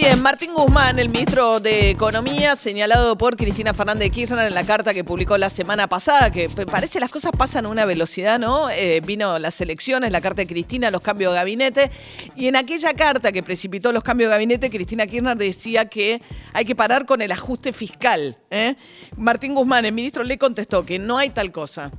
Bien, Martín Guzmán, el ministro de Economía, señalado por Cristina Fernández de Kirchner en la carta que publicó la semana pasada, que parece las cosas pasan a una velocidad, ¿no? Eh, vino las elecciones, la carta de Cristina, los cambios de gabinete, y en aquella carta que precipitó los cambios de gabinete, Cristina Kirchner decía que hay que parar con el ajuste fiscal. ¿eh? Martín Guzmán, el ministro, le contestó que no hay tal cosa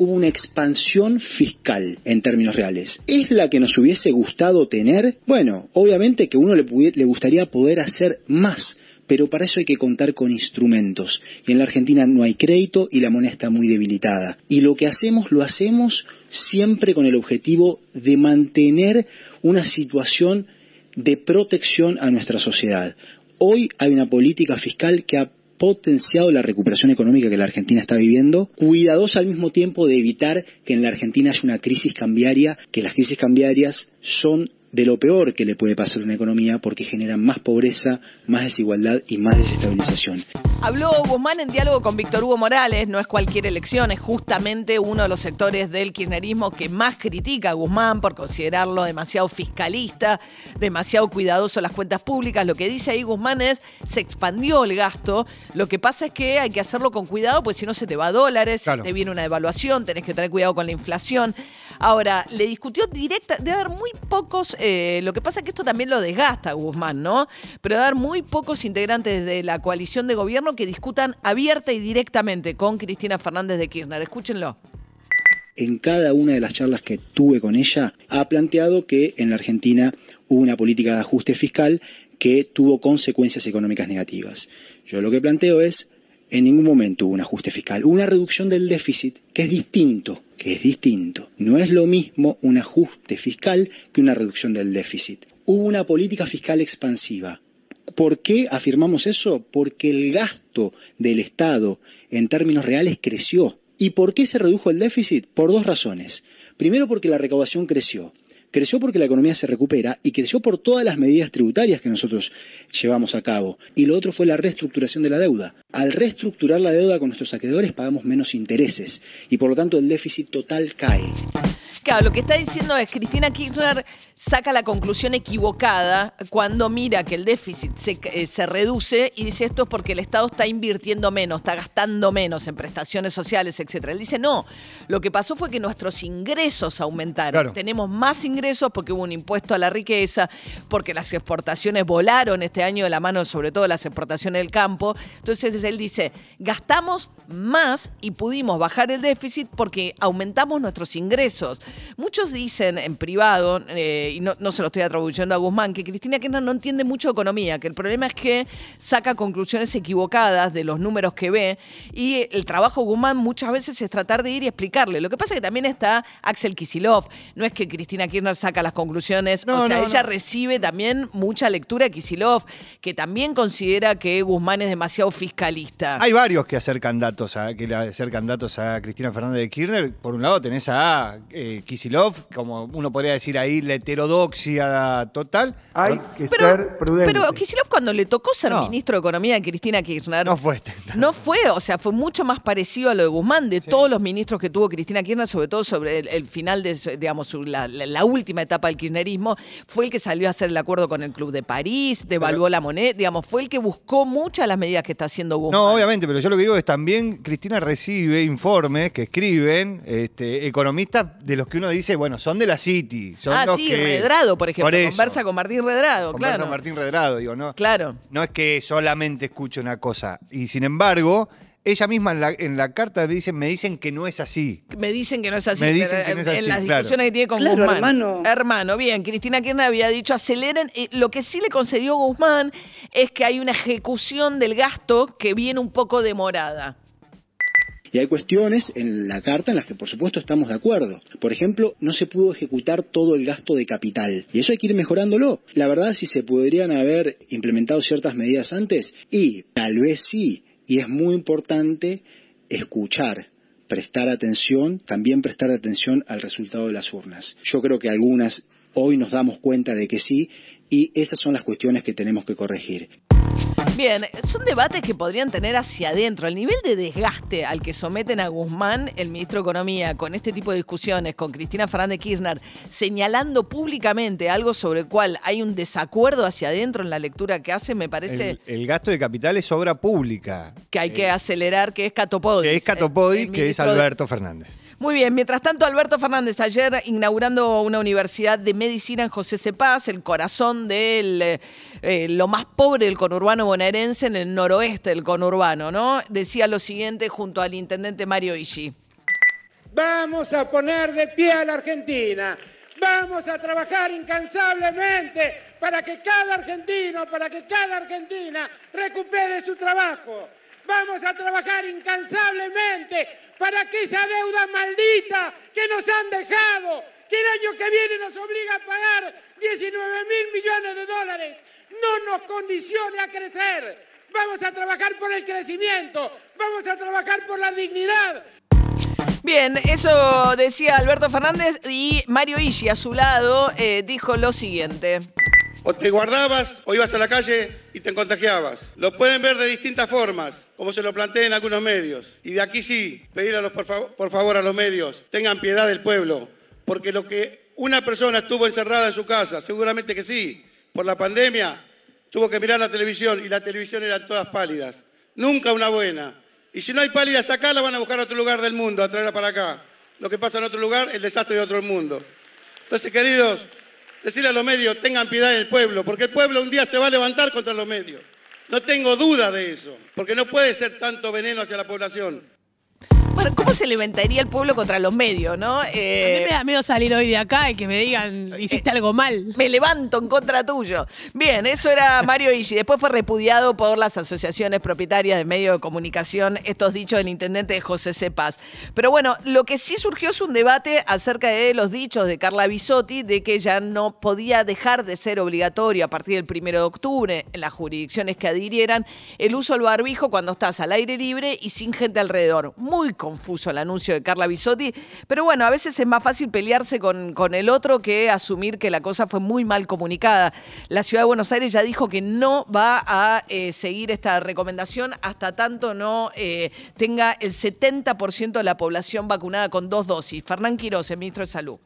hubo una expansión fiscal en términos reales. ¿Es la que nos hubiese gustado tener? Bueno, obviamente que uno le, le gustaría poder hacer más, pero para eso hay que contar con instrumentos. Y en la Argentina no hay crédito y la moneda está muy debilitada. Y lo que hacemos lo hacemos siempre con el objetivo de mantener una situación de protección a nuestra sociedad. Hoy hay una política fiscal que ha potenciado la recuperación económica que la Argentina está viviendo, cuidadosa al mismo tiempo de evitar que en la Argentina haya una crisis cambiaria, que las crisis cambiarias son de lo peor que le puede pasar a una economía porque generan más pobreza, más desigualdad y más desestabilización. Habló Guzmán en diálogo con Víctor Hugo Morales, no es cualquier elección, es justamente uno de los sectores del kirchnerismo que más critica a Guzmán por considerarlo demasiado fiscalista, demasiado cuidadoso en las cuentas públicas. Lo que dice ahí Guzmán es, se expandió el gasto, lo que pasa es que hay que hacerlo con cuidado, pues si no se te va a dólares, te viene una devaluación, tenés que tener cuidado con la inflación. Ahora, le discutió directa, debe haber muy pocos, eh, lo que pasa es que esto también lo desgasta Guzmán, ¿no? Pero debe haber muy pocos integrantes de la coalición de gobierno que discutan abierta y directamente con Cristina Fernández de Kirchner. Escúchenlo en cada una de las charlas que tuve con ella, ha planteado que en la Argentina hubo una política de ajuste fiscal que tuvo consecuencias económicas negativas. Yo lo que planteo es, en ningún momento hubo un ajuste fiscal, hubo una reducción del déficit, que es distinto, que es distinto. No es lo mismo un ajuste fiscal que una reducción del déficit. Hubo una política fiscal expansiva. ¿Por qué afirmamos eso? Porque el gasto del Estado en términos reales creció. ¿Y por qué se redujo el déficit? Por dos razones. Primero porque la recaudación creció. Creció porque la economía se recupera y creció por todas las medidas tributarias que nosotros llevamos a cabo. Y lo otro fue la reestructuración de la deuda. Al reestructurar la deuda con nuestros acreedores pagamos menos intereses y por lo tanto el déficit total cae. Claro, lo que está diciendo es Cristina Kirchner saca la conclusión equivocada cuando mira que el déficit se, eh, se, reduce y dice esto es porque el Estado está invirtiendo menos, está gastando menos en prestaciones sociales, etc. Él dice no, lo que pasó fue que nuestros ingresos aumentaron. Tenemos más ingresos porque hubo un impuesto a la riqueza, porque las exportaciones volaron este año de la mano, sobre todo las exportaciones del campo. Entonces él dice, gastamos más y pudimos bajar el déficit porque aumentamos nuestros ingresos. Muchos dicen en privado, eh, y no, se lo estoy atribuyendo a Guzmán, que Cristina Kirchner no entiende mucho economía, que el problema es que saca conclusiones equivocadas de los números que ve y el trabajo de Guzmán muchas veces es tratar de ir y explicarle. Lo que pasa es que también está Axel Kisilov. No es que Cristina Kirchner saca las conclusiones, o sea, ella recibe también mucha lectura de Kisilov, que también considera que Guzmán es demasiado fiscalista. Hay varios que acercan datos a, que le acercan datos a Cristina Fernández de Kirchner. Por un lado tenés a eh, Kisilov, como uno podría decir ahí, la heterodoxia total. Hay que ser prudente. Pero Kisilov cuando le tocó ser ministro de Economía de Cristina Kirchner... No fue. No fue, o sea, fue mucho más parecido a lo de Guzmán, de todos los ministros que tuvo Cristina Kirchner, sobre todo sobre el, final de, digamos, la, última etapa del kirchnerismo, fue el que salió a hacer el acuerdo con el Club de París, devaluó la moneda, digamos, fue el que buscó muchas de las medidas que está haciendo Guzmán. No, obviamente, pero yo lo que digo es también Cristina recibe informes que escriben este, economistas de los que uno dice, bueno, son de la City. Son ah, sí, Redrado, por ejemplo. conversa con Martín Redrado, conversa claro. con Martín Redrado, digo, ¿no? Claro. No es que solamente escuche una cosa. Y sin embargo, ella misma en la, en la carta me dicen, me dicen que no es así. Me dicen que no es así. Me dicen que no es así, en las discusiones que tiene con claro, Guzmán. Hermano. Hermano, bien. Cristina Kirchner había dicho aceleren. lo que sí le concedió Guzmán es que hay una ejecución del gasto que viene un poco demorada. Y hay cuestiones en la carta en las que por supuesto estamos de acuerdo. Por ejemplo, no se pudo ejecutar todo el gasto de capital. Y eso hay que ir mejorándolo. La verdad, si se podrían haber implementado ciertas medidas antes, y tal vez sí, y es muy importante escuchar, prestar atención, también prestar atención al resultado de las urnas. Yo creo que algunas hoy nos damos cuenta de que sí y esas son las cuestiones que tenemos que corregir. Bien, son debates que podrían tener hacia adentro. El nivel de desgaste al que someten a Guzmán, el ministro de Economía, con este tipo de discusiones, con Cristina Fernández Kirchner, señalando públicamente algo sobre el cual hay un desacuerdo hacia adentro en la lectura que hace, me parece. El, gasto de capital es obra pública. Que hay que acelerar, que es Catopodis. Que es Catopodis, que es Alberto Fernández. Muy bien, mientras tanto, Alberto Fernández ayer inaugurando una universidad de medicina en José Cepaz, el corazón de eh, lo más pobre del conurbano bonaerense en el noroeste del conurbano, ¿no? Decía lo siguiente junto al intendente Mario Ishi. Vamos a poner de pie a la Argentina. Vamos a trabajar incansablemente para que cada argentino, para que cada argentina recupere su trabajo. Vamos a trabajar incansablemente que esa deuda maldita que nos han dejado, que el año que viene nos obliga a pagar 19 mil millones de dólares, no nos condicione a crecer. Vamos a trabajar por el crecimiento, vamos a trabajar por la dignidad. Bien, eso decía Alberto Fernández y Mario Ishi a su lado eh, dijo lo siguiente. O te guardabas o ibas a la calle y te contagiabas. Lo pueden ver de distintas formas, como se lo planteé algunos medios. Y de aquí sí, pedir a los, por, por favor a los medios, tengan piedad del pueblo, porque lo que una persona estuvo encerrada en su casa, seguramente que sí, por la pandemia, tuvo que mirar la televisión y la televisión eran todas pálidas. Nunca una buena. Y si no hay pálidas acá, la van a buscar a otro lugar del mundo, a traerla para acá. Lo que pasa en otro lugar, el desastre de otro mundo. Entonces, queridos, decirle a los medios, tengan piedad del pueblo, porque el pueblo un día se va a levantar contra los medios. No tengo duda de eso, porque no puede ser tanto veneno hacia la población. ¿Cómo se levantaría el pueblo contra los medios, no? Eh, a mí me da miedo salir hoy de acá y que me digan, hiciste algo mal. Me levanto en contra tuyo. Bien, eso era Mario Ishi. Después fue repudiado por las asociaciones propietarias de medios de comunicación, estos dichos del intendente José Cepaz. Pero bueno, lo que sí surgió es un debate acerca de los dichos de Carla Bisotti de que ya no podía dejar de ser obligatorio a partir del primero de octubre en las jurisdicciones que adhirieran el uso del barbijo cuando estás al aire libre y sin gente alrededor. Muy confuso el anuncio de Carla Bisotti, pero bueno, a veces es más fácil pelearse con, con el otro que asumir que la cosa fue muy mal comunicada. La ciudad de Buenos Aires ya dijo que no va a eh, seguir esta recomendación hasta tanto no eh, tenga el 70% de la población vacunada con dos dosis. Fernán Quiroz, el ministro de Salud.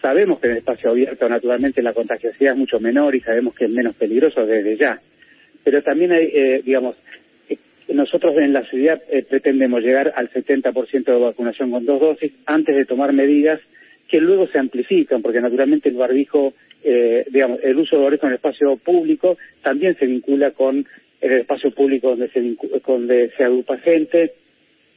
Sabemos que en el espacio abierto naturalmente la contagiosidad es mucho menor y sabemos que es menos peligroso desde ya. Pero también hay, eh, digamos, nosotros en la ciudad eh, pretendemos llegar al 70% de vacunación con dos dosis antes de tomar medidas que luego se amplifican, porque naturalmente el barbijo, eh, digamos, el uso del barbijo en el espacio público también se vincula con el espacio público donde se, donde se agrupa gente,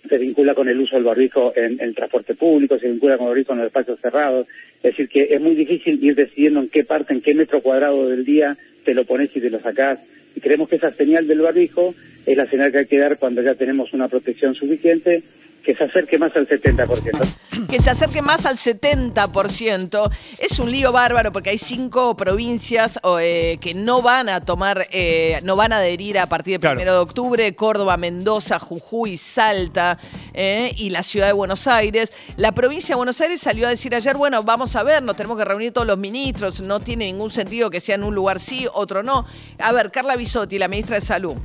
se vincula con el uso del barbijo en, el transporte público, se vincula con el barbijo en los espacios cerrados. Es decir, que es muy difícil ir decidiendo en qué parte, en qué metro cuadrado del día te lo pones y te lo sacás. Y creemos que esa señal del barbijo es la señal que hay que dar cuando ya tenemos una protección suficiente que se acerque más al 70%. Que se acerque más al 70%. Es un lío bárbaro porque hay cinco provincias eh, que no van a tomar, eh, no van a adherir a partir del 1 de octubre, Córdoba, Mendoza, Jujuy, Salta eh, y la ciudad de Buenos Aires. La provincia de Buenos Aires salió a decir ayer, bueno, vamos a ver, nos tenemos que reunir todos los ministros, no tiene ningún sentido que sea en un lugar sí, otro no. A ver, Carla Bisotti, la ministra de Salud.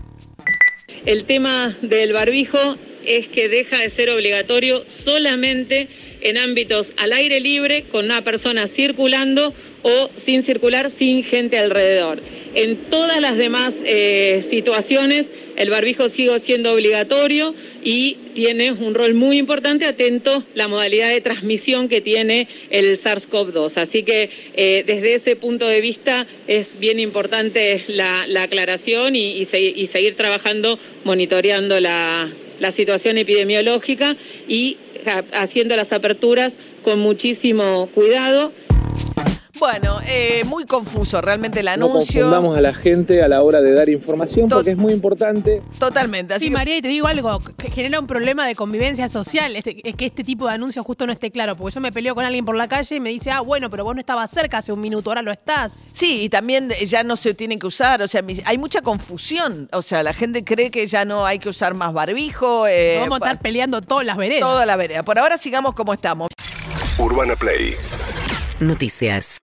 El tema del barbijo es que deja de ser obligatorio solamente en ámbitos al aire libre, con una persona circulando o sin circular, sin gente alrededor. En todas las demás eh, situaciones, el barbijo sigue siendo obligatorio y tiene un rol muy importante atento la modalidad de transmisión que tiene el SARS-CoV-2. Así que eh, desde ese punto de vista es bien importante la, aclaración y seguir trabajando, monitoreando la, la situación epidemiológica y haciendo las aperturas con muchísimo cuidado. Bueno, eh, muy confuso realmente el No anuncio. confundamos a la gente a la hora de dar información porque es muy importante. Totalmente. Así Sí, que- María, y te digo algo, que genera un problema de convivencia social, este- es que este tipo de anuncio justo no esté claro, porque yo me peleo con alguien por la calle y me dice, ah, bueno, pero vos no estabas cerca hace un minuto, ahora lo estás. Sí, y también ya no se tienen que usar, o sea, hay mucha confusión, o sea, la gente cree que ya no hay que usar más barbijo. eh, Vamos a estar peleando todas las veredas. Toda la vereda. Por ahora sigamos como estamos. Urbana Play Noticias.